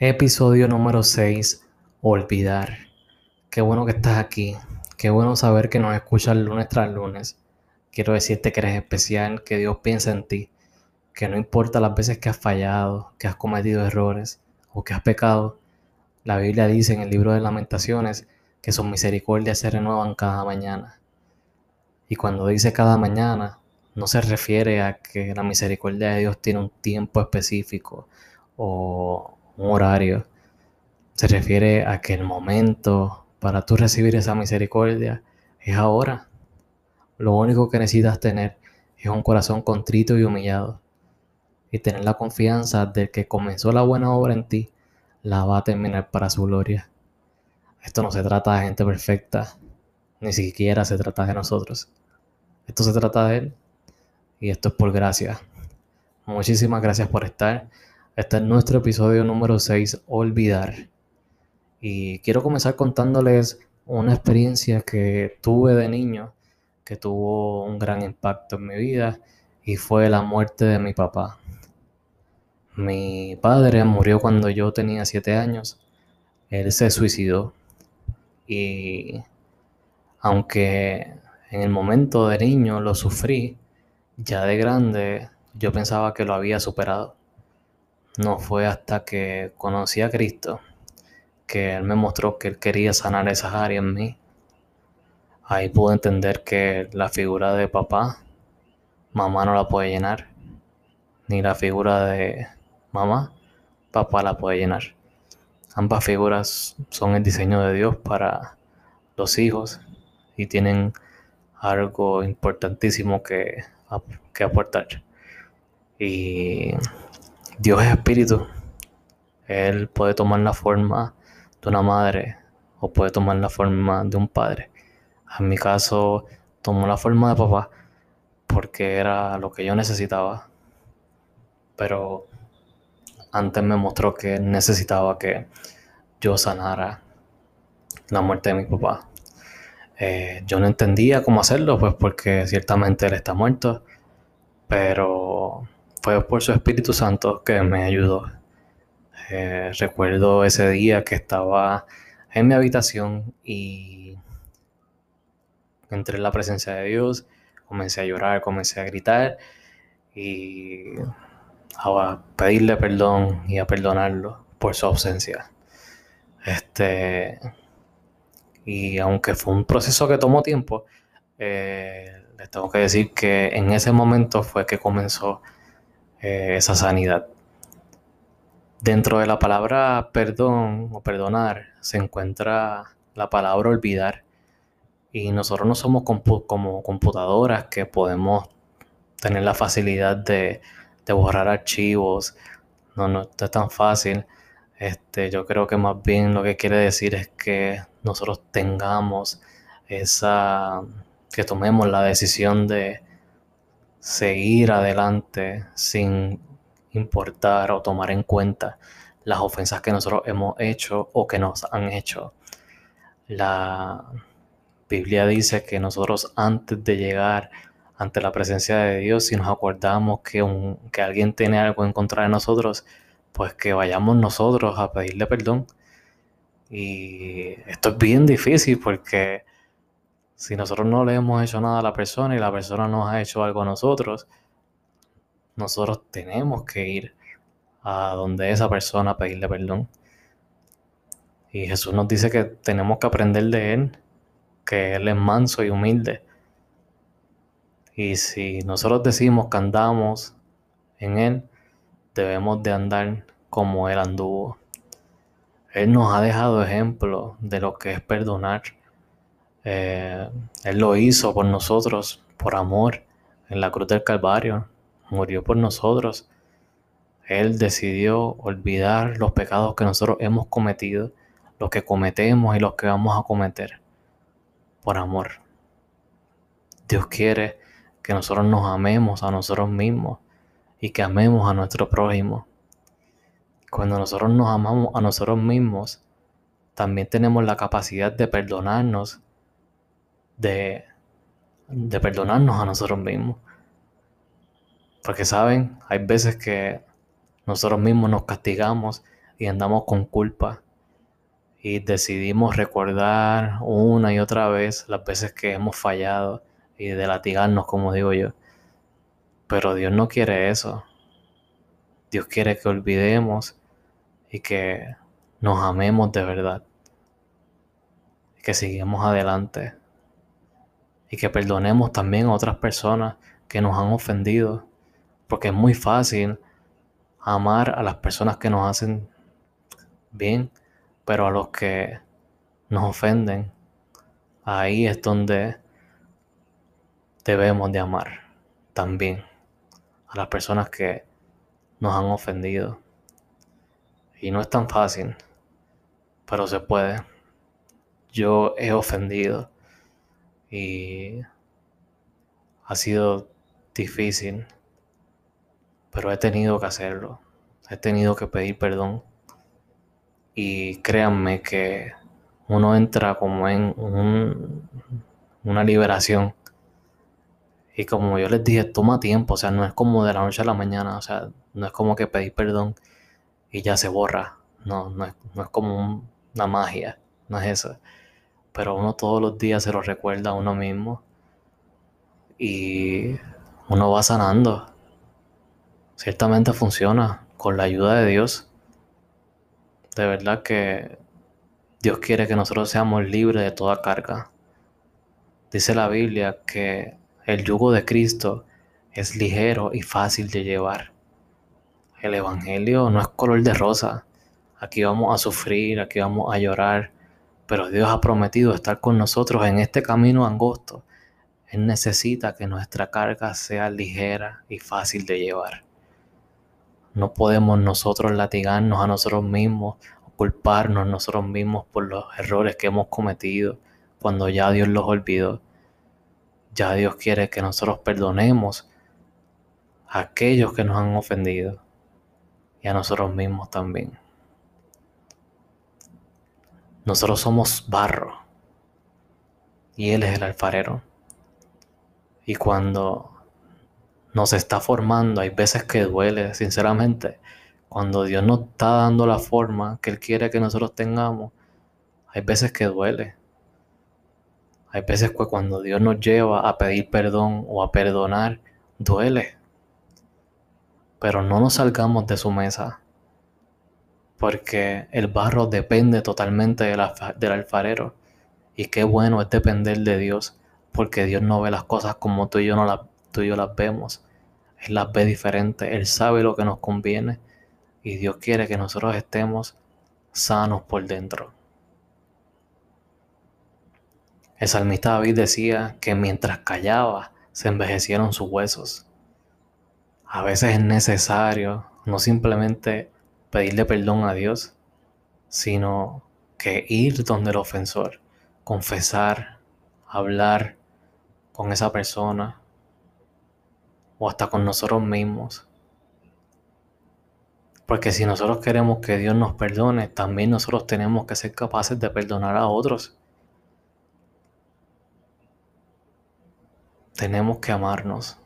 Episodio número 6. Olvidar. Qué bueno que estás aquí. Qué bueno saber que nos escuchas lunes tras lunes. Quiero decirte que eres especial, que Dios piensa en ti, que no importa las veces que has fallado, que has cometido errores o que has pecado. La Biblia dice en el libro de lamentaciones que sus misericordias se renuevan cada mañana. Y cuando dice cada mañana, no se refiere a que la misericordia de Dios tiene un tiempo específico o un horario. Se refiere a que el momento para tú recibir esa misericordia es ahora. Lo único que necesitas tener es un corazón contrito y humillado. Y tener la confianza de que comenzó la buena obra en ti, la va a terminar para su gloria. Esto no se trata de gente perfecta, ni siquiera se trata de nosotros. Esto se trata de Él y esto es por gracia. Muchísimas gracias por estar. Este es nuestro episodio número 6, Olvidar. Y quiero comenzar contándoles una experiencia que tuve de niño que tuvo un gran impacto en mi vida y fue la muerte de mi papá. Mi padre murió cuando yo tenía 7 años. Él se suicidó y aunque en el momento de niño lo sufrí, ya de grande yo pensaba que lo había superado. No fue hasta que conocí a Cristo que Él me mostró que Él quería sanar esas áreas en mí. Ahí pude entender que la figura de papá, mamá no la puede llenar. Ni la figura de mamá, papá la puede llenar. Ambas figuras son el diseño de Dios para los hijos y tienen algo importantísimo que, que aportar. Y Dios es espíritu. Él puede tomar la forma de una madre o puede tomar la forma de un padre. En mi caso, tomó la forma de papá porque era lo que yo necesitaba. Pero antes me mostró que necesitaba que yo sanara la muerte de mi papá. Eh, yo no entendía cómo hacerlo, pues porque ciertamente él está muerto, pero fue por su Espíritu Santo que me ayudó. Eh, recuerdo ese día que estaba en mi habitación y entré en la presencia de Dios, comencé a llorar, comencé a gritar y a pedirle perdón y a perdonarlo por su ausencia. Este, y aunque fue un proceso que tomó tiempo, eh, les tengo que decir que en ese momento fue que comenzó eh, esa sanidad. Dentro de la palabra perdón o perdonar se encuentra la palabra olvidar. Y nosotros no somos como computadoras que podemos tener la facilidad de, borrar archivos. No, no es tan fácil. Este, yo creo que más bien lo que quiere decir es que nosotros tengamos esa, que tomemos la decisión de, seguir adelante sin importar o tomar en cuenta las ofensas que nosotros hemos hecho o que nos han hecho. La Biblia dice que nosotros antes de llegar ante la presencia de Dios, si nos acordamos que, un, que alguien tiene algo en contra de nosotros, pues que vayamos nosotros a pedirle perdón. Y esto es bien difícil porque si nosotros no le hemos hecho nada a la persona y la persona nos ha hecho algo a nosotros, nosotros tenemos que ir a donde esa persona pedirle perdón. Y Jesús nos dice que tenemos que aprender de Él, que Él es manso y humilde. Y si nosotros decimos que andamos en Él, debemos de andar como Él anduvo. Él nos ha dejado ejemplo de lo que es perdonar eh, él lo hizo por nosotros, por amor, en la cruz del Calvario. Murió por nosotros. Él decidió olvidar los pecados que nosotros hemos cometido, los que cometemos y los que vamos a cometer, por amor. Dios quiere que nosotros nos amemos a nosotros mismos y que amemos a nuestro prójimo. Cuando nosotros nos amamos a nosotros mismos, también tenemos la capacidad de perdonarnos de, perdonarnos a nosotros mismos. Porque saben, hay veces que nosotros mismos nos castigamos y andamos con culpa y decidimos recordar una y otra vez las veces que hemos fallado y de latigarnos, como digo yo. Pero Dios no quiere eso. Dios quiere que olvidemos y que nos amemos de verdad. Que sigamos adelante. Y que perdonemos también a otras personas que nos han ofendido. Porque es muy fácil amar a las personas que nos hacen bien, pero a los que nos ofenden, ahí es donde debemos de amar también a las personas que nos han ofendido. Y no es tan fácil, pero se puede. Yo he ofendido y ha sido difícil, pero he tenido que hacerlo. He tenido que pedir perdón. Y créanme que uno entra como en una liberación y como yo les dije, toma tiempo, o sea, no es como de la noche a la mañana, o sea, no es como que pedir perdón y ya se borra, no, no es, como una magia, no es eso. Pero uno todos los días se lo recuerda a uno mismo y uno va sanando. Ciertamente funciona con la ayuda de Dios. De verdad que Dios quiere que nosotros seamos libres de toda carga. Dice la Biblia que el yugo de Cristo es ligero y fácil de llevar. El Evangelio no es color de rosa. Aquí vamos a sufrir, aquí vamos a llorar, pero Dios ha prometido estar con nosotros en este camino angosto. Él necesita que nuestra carga sea ligera y fácil de llevar. No podemos nosotros latigarnos a nosotros mismos o culparnos nosotros mismos por los errores que hemos cometido cuando ya Dios los olvidó. Ya Dios quiere que nosotros perdonemos a aquellos que nos han ofendido y a nosotros mismos también. Nosotros somos barro y Él es el alfarero. Y cuando nos está formando, hay veces que duele, sinceramente. Cuando Dios nos está dando la forma que Él quiere que nosotros tengamos, hay veces que duele. Hay veces que cuando Dios nos lleva a pedir perdón o a perdonar, duele. Pero no nos salgamos de su mesa. Porque el barro depende totalmente del alfarero. Y qué bueno es depender de Dios. Porque Dios no ve las cosas como tú y yo, no las, tú y yo las vemos. Él las ve diferente. Él sabe lo que nos conviene. Y Dios quiere que nosotros estemos sanos por dentro. El salmista David decía que mientras callaba se envejecieron sus huesos. A veces es necesario no simplemente pedirle perdón a Dios, sino que ir donde el ofensor, confesar, hablar con esa persona o hasta con nosotros mismos. Porque si nosotros queremos que Dios nos perdone, también nosotros tenemos que ser capaces de perdonar a otros. tenemos que amarnos.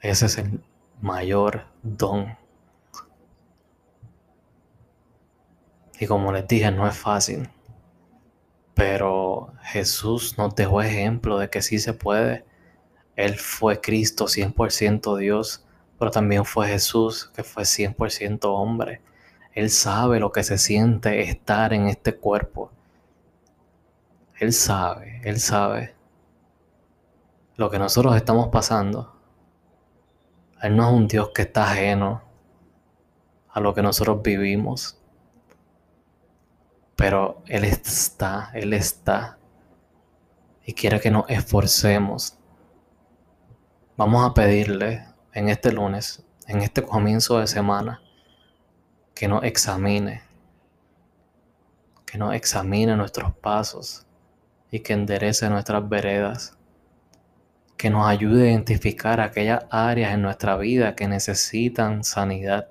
Ese es el mayor don. Y como les dije, no es fácil. Pero Jesús nos dejó ejemplo de que sí se puede. Él fue Cristo 100% Dios, pero también fue Jesús que fue 100% hombre. Él sabe lo que se siente estar en este cuerpo. Él sabe, él sabe lo que nosotros estamos pasando, Él no es un Dios que está ajeno a lo que nosotros vivimos. Pero Él está, Él está. Y quiere que nos esforcemos. Vamos a pedirle en este lunes, en este comienzo de semana, que nos examine. Que nos examine nuestros pasos y que enderece nuestras veredas que nos ayude a identificar aquellas áreas en nuestra vida que necesitan sanidad.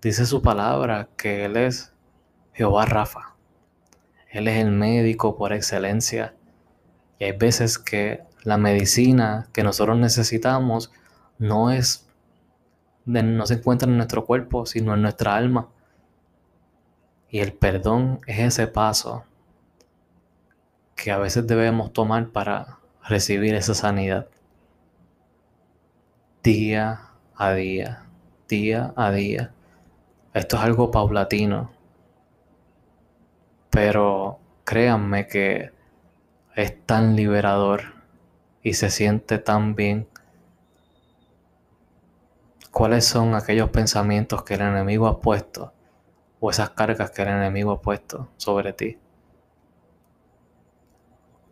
Dice su palabra que Él es Jehová Rafa. Él es el médico por excelencia. Y hay veces que la medicina que nosotros necesitamos no es no se encuentra en nuestro cuerpo, sino en nuestra alma. Y el perdón es ese paso que a veces debemos tomar para recibir esa sanidad. Día a día, día a día. Esto es algo paulatino. Pero créanme que es tan liberador y se siente tan bien. ¿Cuáles son aquellos pensamientos que el enemigo ha puesto o esas cargas que el enemigo ha puesto sobre ti?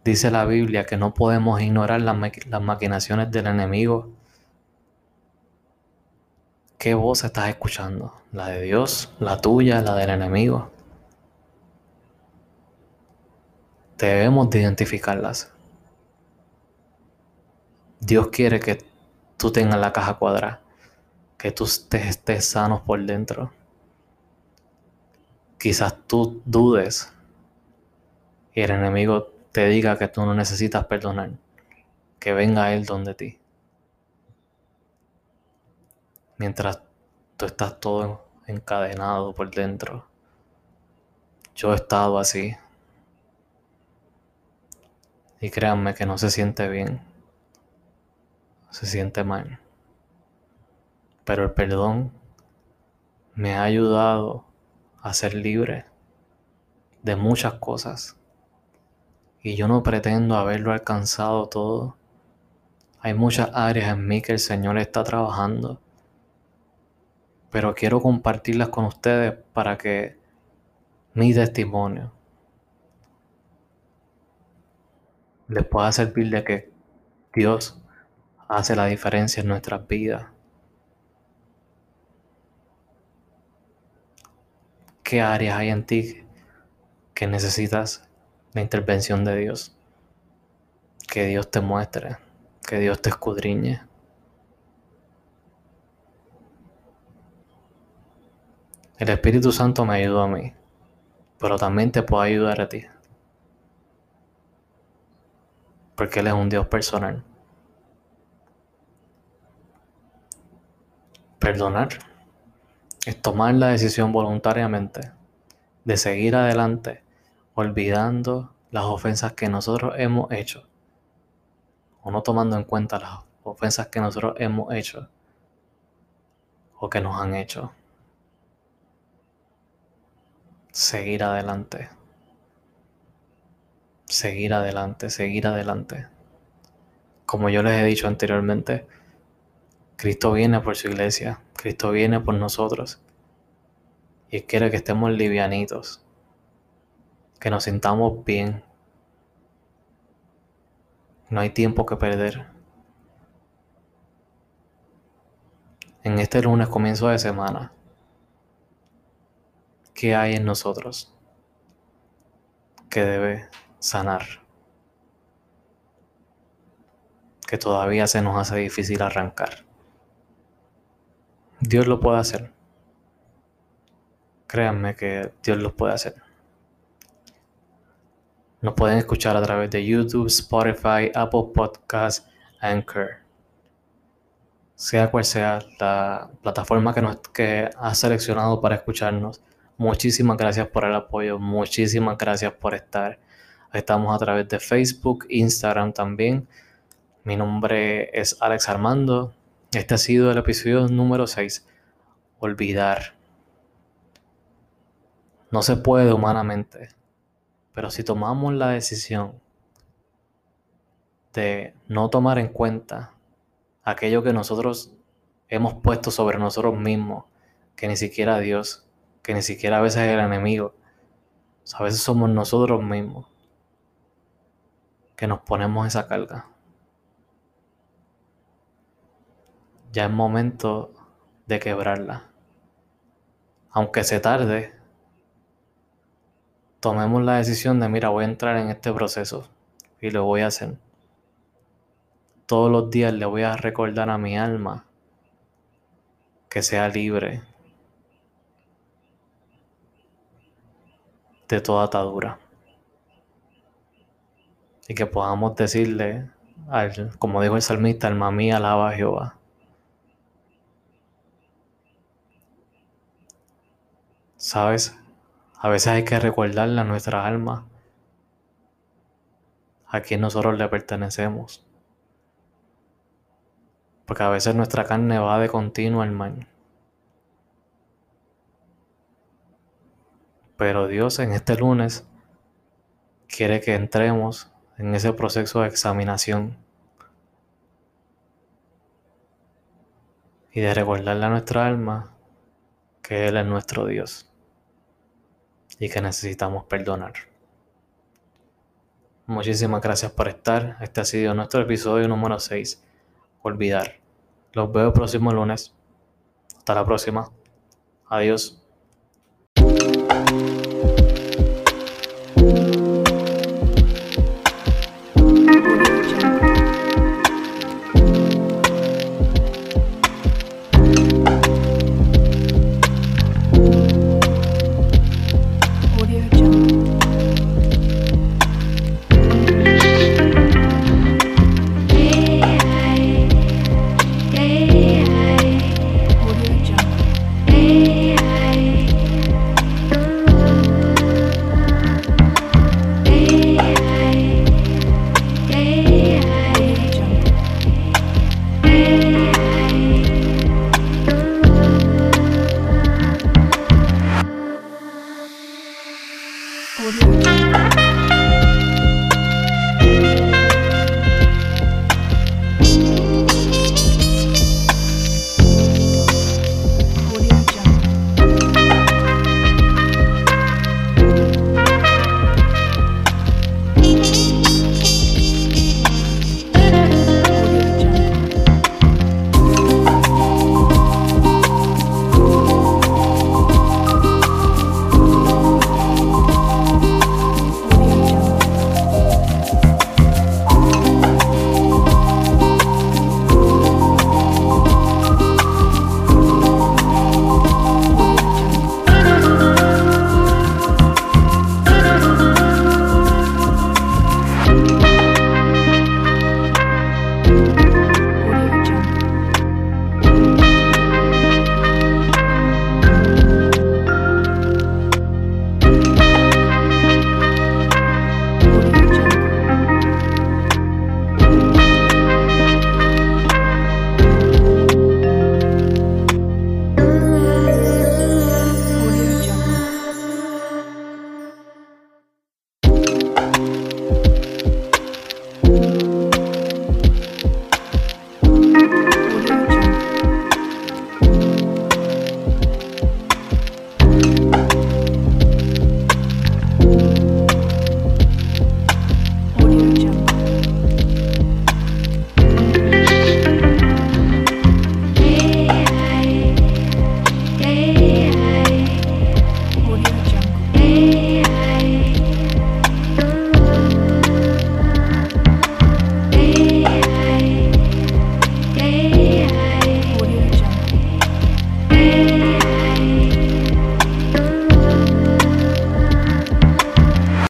Dice la Biblia que no podemos ignorar las, maquinaciones del enemigo. ¿Qué voz estás escuchando? ¿La de Dios? ¿La tuya? ¿La del enemigo? Debemos de identificarlas. Dios quiere que tú tengas la caja cuadrada, que tú estés, estés sano por dentro. Quizás tú dudes y el enemigo te diga que tú no necesitas perdonar, que venga Él donde ti. Mientras tú estás todo encadenado por dentro. Yo he estado así. Y créanme que no se siente bien. Se siente mal. Pero el perdón me ha ayudado a ser libre de muchas cosas y yo no pretendo haberlo alcanzado todo. Hay muchas áreas en mí que el Señor está trabajando, pero quiero compartirlas con ustedes para que mi testimonio les pueda servir de que Dios hace la diferencia en nuestras vidas. ¿Qué áreas hay en ti que necesitas la intervención de Dios. Que Dios te muestre, que Dios te escudriñe. El Espíritu Santo me ayudó a mí, pero también te puede ayudar a ti. Porque Él es un Dios personal. Perdonar es tomar la decisión voluntariamente de seguir adelante olvidando las ofensas que nosotros hemos hecho o no tomando en cuenta las ofensas que nosotros hemos hecho o que nos han hecho. Seguir adelante. Seguir adelante, seguir adelante. Como yo les he dicho anteriormente, Cristo viene por su iglesia, Cristo viene por nosotros y quiere que estemos livianitos que nos sintamos bien. No hay tiempo que perder. En este lunes comienzo de semana, ¿qué hay en nosotros que debe sanar? Que todavía se nos hace difícil arrancar. Dios lo puede hacer. Créanme que Dios lo puede hacer. Nos pueden escuchar a través de YouTube, Spotify, Apple Podcasts, Anchor. Sea cual sea la plataforma que, nos, que has seleccionado para escucharnos, muchísimas gracias por el apoyo, muchísimas gracias por estar. Estamos a través de Facebook, Instagram también. Mi nombre es Alex Armando. Este ha sido el episodio número 6. Olvidar. No se puede humanamente pero si tomamos la decisión de no tomar en cuenta aquello que nosotros hemos puesto sobre nosotros mismos, que ni siquiera Dios, que ni siquiera a veces el enemigo, a veces somos nosotros mismos que nos ponemos esa carga. Ya es momento de quebrarla. Aunque se tarde, tomemos la decisión de, mira, voy a entrar en este proceso y lo voy a hacer. Todos los días le voy a recordar a mi alma que sea libre de toda atadura. Y que podamos decirle, al, como dijo el salmista, alma mía, alaba a Jehová. ¿Sabes? A veces hay que recordarle a nuestra alma a quien nosotros le pertenecemos. Porque a veces nuestra carne va de continuo al mal. Pero Dios en este lunes quiere que entremos en ese proceso de examinación y de recordarle a nuestra alma que Él es nuestro Dios y que necesitamos perdonar. Muchísimas gracias por estar. Este ha sido nuestro episodio número 6. Olvidar. Los veo el próximo lunes. Hasta la próxima. Adiós.